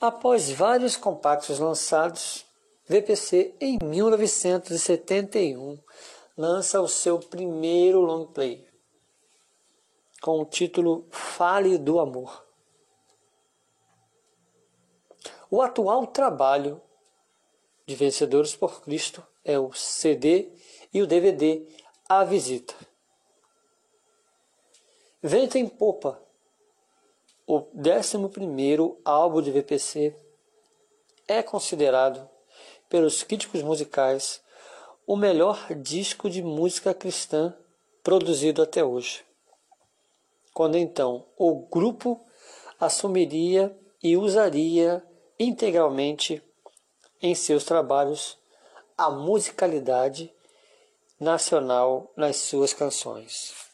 Após vários compactos lançados, VPC em 1971 lança o seu primeiro long play com o título Fale do Amor. O atual trabalho de Vencedores por Cristo é o CD e o DVD A Visita. Vento em Popa, o 11 álbum de VPC, é considerado pelos críticos musicais o melhor disco de música cristã produzido até hoje. Quando então o grupo assumiria e usaria integralmente em seus trabalhos a musicalidade nacional nas suas canções.